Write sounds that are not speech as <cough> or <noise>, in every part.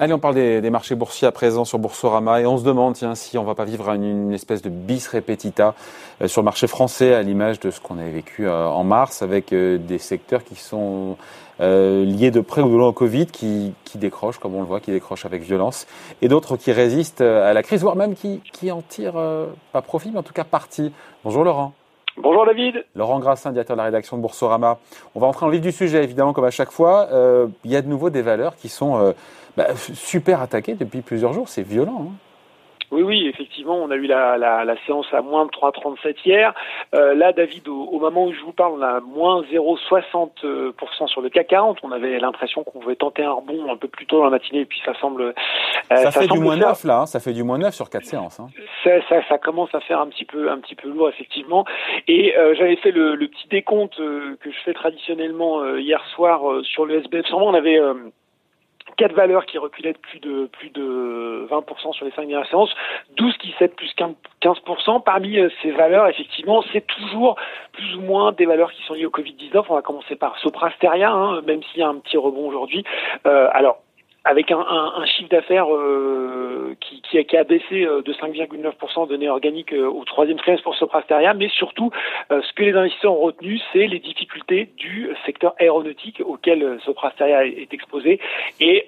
Allez, on parle des, marchés boursiers à présent sur Boursorama et on se demande tiens, si on va pas vivre une, espèce de bis repetita euh, sur le marché français à l'image de ce qu'on avait vécu euh, en mars avec euh, des secteurs qui sont liés de près ou de loin au Covid, qui, qui, décrochent, comme on le voit, qui décrochent avec violence, et d'autres qui résistent à la crise, voire même qui, qui en tirent pas profit, mais en tout cas parti. Bonjour Laurent. Bonjour David. Laurent Grassin, directeur de la rédaction de Boursorama. On va entrer en vif du sujet, évidemment, comme à chaque fois. il y a de nouveau des valeurs qui sont bah, super attaqué depuis plusieurs jours. C'est violent. Hein. Oui, oui, effectivement, on a eu la, la, la séance à moins de 3,37 hier. Euh, là, David, au, moment où je vous parle, on a moins 0,60% sur le CAC 40. On avait l'impression qu'on pouvait tenter un rebond un peu plus tôt dans la matinée, et puis ça semble... Euh, ça, fait du moins 9, là, hein. ça fait du moins 9 sur quatre séances. Hein. Ça, ça, ça, commence à faire un petit peu, un petit peu lourd, effectivement. Et euh, j'avais fait le, le, petit décompte euh, que je fais traditionnellement euh, hier soir sur le SBF 100. On avait quatre valeurs qui reculaient de plus de plus de 20% sur les cinq dernières séances, 12 qui cèdent plus 15%. Parmi ces valeurs, effectivement, c'est toujours plus ou moins des valeurs qui sont liées au Covid-19. On va commencer par Soprasteria, hein, même s'il y a un petit rebond aujourd'hui. Euh, alors, avec un, un, un chiffre d'affaires euh, qui, qui, a, qui, a, baissé euh, de 5,9% de données organiques euh, au troisième trimestre pour Soprasteria, mais surtout ce que les investisseurs ont retenu, c'est les difficultés du secteur aéronautique auquel Soprasteria est exposé et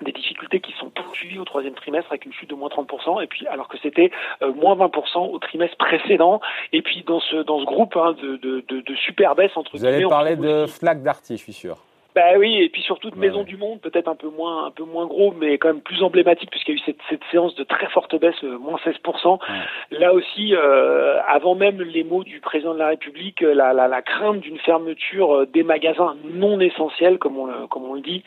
des difficultés qui sont poursuivies au troisième trimestre avec une chute de moins 30%, et puis alors que c'était moins 20% au trimestre précédent, et puis dans ce dans ce groupe hein, de, de, de, de, super baisse entre Vous allez parler de flaque d'arty, je suis sûr. Bah oui, et puis surtout de Maison du Monde, peut-être un peu moins, un peu moins gros, mais quand même plus emblématique puisqu'il y a eu cette, cette séance de très forte baisse, euh, moins 16%. Là aussi, euh, avant même les mots du président de la République, la, la, la crainte d'une fermeture euh, des magasins non essentiels, comme on, comme on le dit,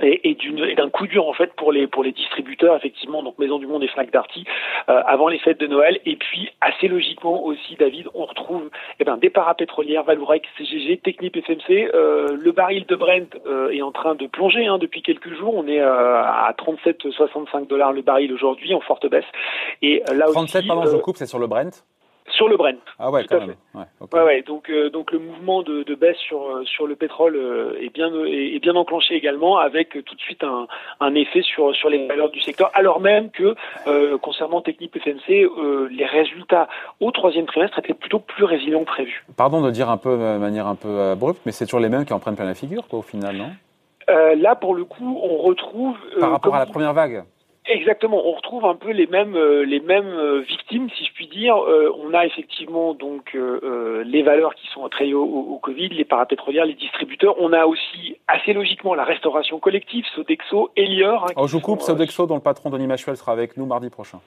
et, et d'un coup dur en fait pour les pour les distributeurs effectivement. Donc Maison du Monde et Fnac Darty euh, avant les fêtes de Noël. Et puis assez logiquement aussi David on retrouve eh ben, des parapétrolières Valourec CGG Technip FMC euh, le baril de Brent euh, est en train de plonger hein, depuis quelques jours. On est euh, à 37,65 dollars le baril aujourd'hui en forte baisse. Et là 37 aussi, pardon je coupe c'est sur le Brent sur le Brent. Ah ouais, quand même. Ouais, ouais, ouais, donc euh, donc le mouvement de, de, baisse sur euh, sur le pétrole euh, est bien est, bien enclenché également avec tout de suite un, un effet sur sur les valeurs du secteur alors même que concernant Technip FMC les résultats au troisième trimestre étaient plutôt plus résilients que prévu. Pardon de dire un peu de manière un peu abrupte mais c'est toujours les mêmes qui en prennent plein la figure quoi au final non? Là pour le coup on retrouve par rapport à la première vague. Exactement, on retrouve un peu les mêmes euh, les mêmes euh, victimes, si je puis dire. Euh, on a effectivement donc les valeurs qui sont très au, au, Covid, les parapétrolières, les distributeurs. On a aussi assez logiquement la restauration collective, Sodexo, Elior. Hein, oh, je vous coupe, Sodexo, dont le patron Denis Machuel sera avec nous mardi prochain.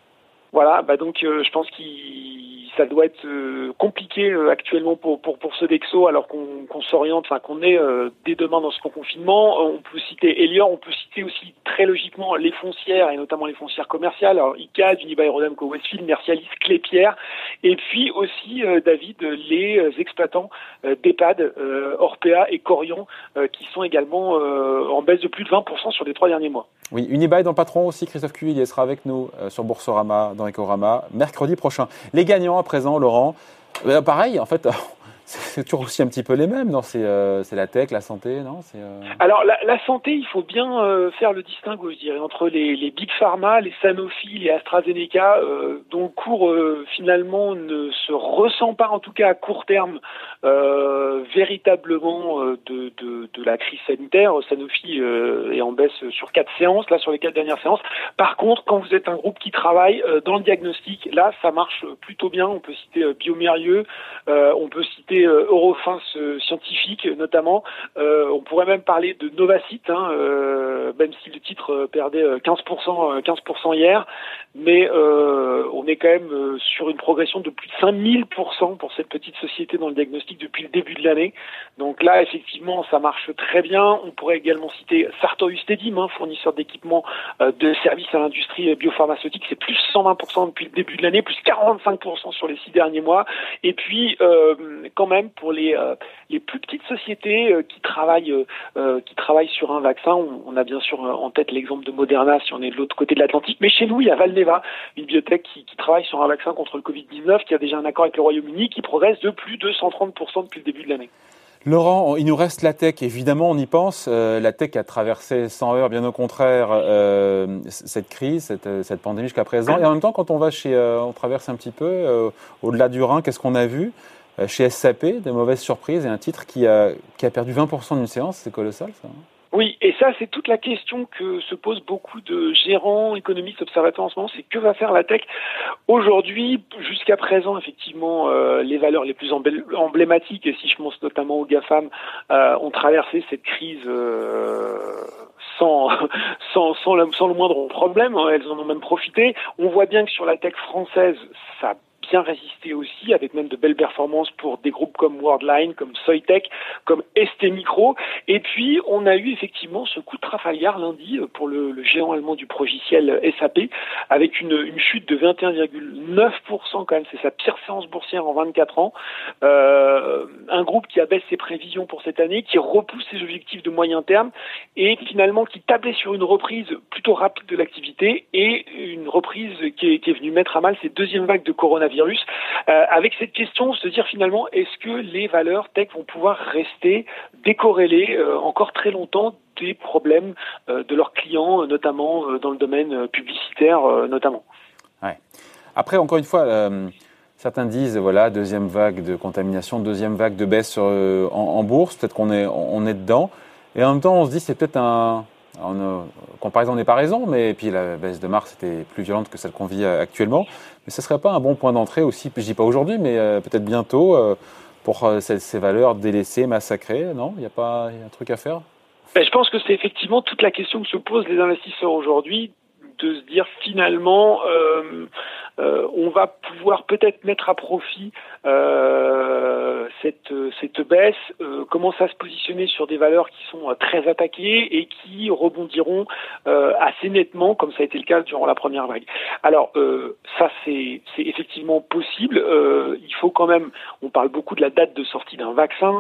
Voilà, bah donc je pense qu'il ça doit être euh, compliqué euh, actuellement pour, pour, pour ce Dexo alors qu'on s'oriente, enfin qu'on est euh, dès demain dans ce confinement. On peut citer Elior, on peut citer aussi très logiquement les foncières et notamment les foncières commerciales, alors ICA, Unibail Aerodemco Westfield, Mercialis, Clépierre, et puis aussi David les exploitants d'EHPAD, Orpea et Corion qui sont également en baisse de plus de 20% sur les trois derniers mois. Oui, Unibail dans le patron aussi, Christophe il sera avec nous sur Boursorama, dans Ecorama, mercredi prochain. Les gagnants présent, Laurent. Euh, pareil, en fait, <laughs> c'est toujours aussi un petit peu les mêmes, non? C'est euh, la tech, la santé, non? Euh... Alors la, santé, il faut bien euh, faire le distinguo, je dirais, entre les, big pharma, les Sanofi, les AstraZeneca, euh, dont le cours finalement ne se ressent pas, en tout cas à court terme, véritablement de, de, de, la crise sanitaire. Sanofi est en baisse sur quatre séances, là sur les quatre dernières séances. Par contre, quand vous êtes un groupe qui travaille dans le diagnostic, là ça marche plutôt bien. On peut citer Biomérieux, on peut citer euh, Eurofins euh, scientifique notamment. Euh, on pourrait même parler de Novacite, hein, même si le titre perdait 15%, 15% hier, mais on est quand même sur une progression de plus de 5000% pour cette petite société dans le diagnostic depuis le début de l'année. Donc là, effectivement, ça marche très bien. On pourrait également citer Sartorius Stedim, hein, fournisseur d'équipements de services à l'industrie biopharmaceutique. C'est plus 120% depuis le début de l'année, plus 45% sur les six derniers mois. Et puis, quand même pour les euh, les plus petites sociétés euh, qui travaillent euh, qui travaillent sur un vaccin. On, a bien sûr en tête l'exemple de Moderna si on est de l'autre côté de l'Atlantique, mais chez nous il y a Valneva, une biotech qui, travaille sur un vaccin contre le Covid-19, qui a déjà un accord avec le Royaume-Uni, qui progresse de plus de 130% 30% depuis le début de l'année. Laurent, il nous reste la tech, évidemment, on y pense. Euh, la tech a traversé sans heures, bien au contraire, euh, cette crise, cette, cette pandémie jusqu'à présent. Et en même temps, quand on va chez, euh, on traverse un petit peu euh, au-delà du Rhin, qu'est-ce qu'on a vu? Chez SAP, de mauvaises surprises et un titre qui a, qui a perdu 20% d'une séance, c'est colossal ça. Hein oui, et ça, c'est toute la question que se posent beaucoup de gérants, économistes, observateurs en ce moment, c'est que va faire la tech aujourd'hui Jusqu'à présent, effectivement, euh, les valeurs les plus emblématiques, et si je pense notamment aux GAFAM, euh, ont traversé cette crise euh, sans, <laughs> sans, sans, sans le moindre problème, elles en ont même profité. On voit bien que sur la tech française, ça bien résisté aussi, avec même de belles performances pour des groupes comme Worldline, comme Soitec, comme ST Micro. Et puis, on a eu effectivement ce coup de Trafalgar lundi euh, pour le, géant allemand du progiciel SAP, avec une, une chute de 21,9% quand même. C'est sa pire séance boursière en 24 ans. Euh, un groupe qui abaisse ses prévisions pour cette année, qui repousse ses objectifs de moyen terme et finalement qui tablait sur une reprise plutôt rapide de l'activité et une reprise qui est, qui est venue mettre à mal ces deuxièmes vagues de coronavirus euh, avec cette question, se dire finalement, est-ce que les valeurs tech vont pouvoir rester décorrélées euh, encore très longtemps des problèmes euh, de leurs clients, notamment dans le domaine publicitaire, notamment? Après, encore une fois, certains disent voilà deuxième vague de contamination, deuxième vague de baisse en, en, bourse. Peut-être qu'on est on est dedans. Et en même temps, on se dit c'est peut-être un en euh, comparaison n'est pas raison, mais puis la baisse de mars était plus violente que celle qu'on vit euh, actuellement. Mais ce ne serait pas un bon point d'entrée aussi, je dis pas aujourd'hui, mais euh, peut-être bientôt, pour ces, valeurs délaissées, massacrées, non? Il n'y a pas un truc à faire? Ben, Je pense que c'est effectivement toute la question que se posent les investisseurs aujourd'hui, de se dire finalement, on va pouvoir peut-être mettre à profit cette, cette baisse euh, commence à se positionner sur des valeurs qui sont euh, très attaquées et qui rebondiront euh, assez nettement, comme ça a été le cas durant la première vague? Alors ça, c'est effectivement possible. il faut quand même, on parle beaucoup de la date de sortie d'un vaccin.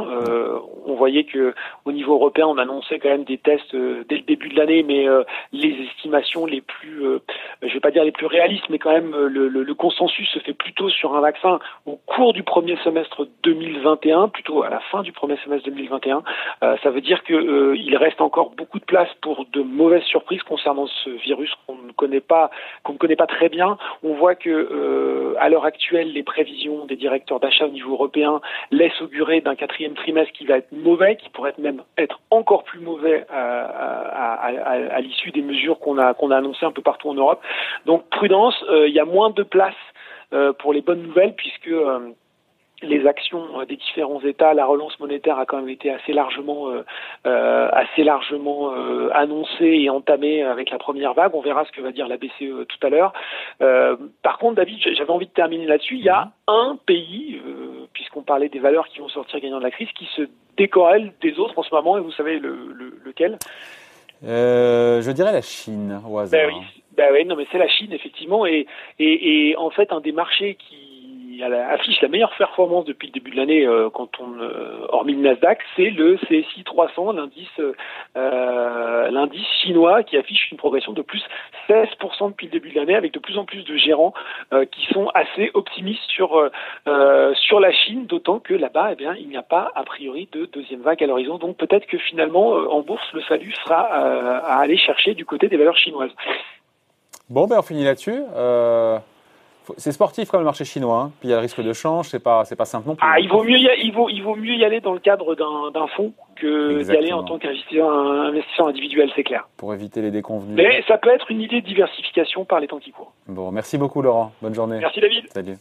on voyait que au niveau européen, on annonçait quand même des tests dès le début de l'année, mais les estimations les plus, je vais pas dire les plus réalistes, mais quand même le, le, consensus se fait plutôt sur un vaccin au cours du premier semestre 2021, plutôt à la fin du premier semestre 2021. Euh, ça veut dire qu'il euh, reste encore beaucoup de place pour de mauvaises surprises concernant ce virus connaît pas, qu'on ne connaît pas très bien. On voit que euh, à l'heure actuelle, les prévisions des directeurs d'achat au niveau européen laissent augurer d'un quatrième trimestre qui va être mauvais, qui pourrait même être encore plus mauvais à, à, à, à l'issue des mesures qu'on a qu'on a annoncées un peu partout en Europe. Donc prudence, il y a moins de place pour les bonnes nouvelles puisque les actions euh, des différents États, la relance monétaire a quand même été assez largement, euh, euh assez largement euh, annoncée et entamée avec la première vague. On verra ce que va dire la BCE tout à l'heure. Euh, par contre, David, j'avais envie de terminer là-dessus. Il y a un pays, puisqu'on parlait des valeurs qui vont sortir gagnant de la crise, qui se décorrèle des autres en ce moment. Et vous savez le, le, lequel? Je dirais la Chine au hasard. Ben oui, ben oui non, mais c'est la Chine effectivement. Et, et, et en fait, un des marchés qui affiche la meilleure performance depuis le début de l'année euh, quand on euh, hormis le Nasdaq, c'est le CSI 300, l'indice euh, l'indice chinois qui affiche une progression de plus 16% depuis le début de l'année avec de plus en plus de gérants qui sont assez optimistes sur sur la Chine, d'autant que là-bas, eh bien, il n'y a pas a priori de deuxième vague à l'horizon. Donc peut-être que finalement en bourse, le salut sera à aller chercher du côté des valeurs chinoises. Bon, ben on finit là-dessus. C'est sportif comme le marché chinois, hein. puis il y a le risque de change, c'est pas c'est pas simple non plus. Ah, il vaut mieux y il vaut il vaut mieux y aller dans le cadre d'un fonds que d'y aller en tant qu'investisseur investisseur individuel, c'est clair. Pour éviter les déconvenus. Mais ça peut être une idée de diversification par les temps qui courent. Bon, merci beaucoup Laurent. Bonne journée. Merci David. Salut.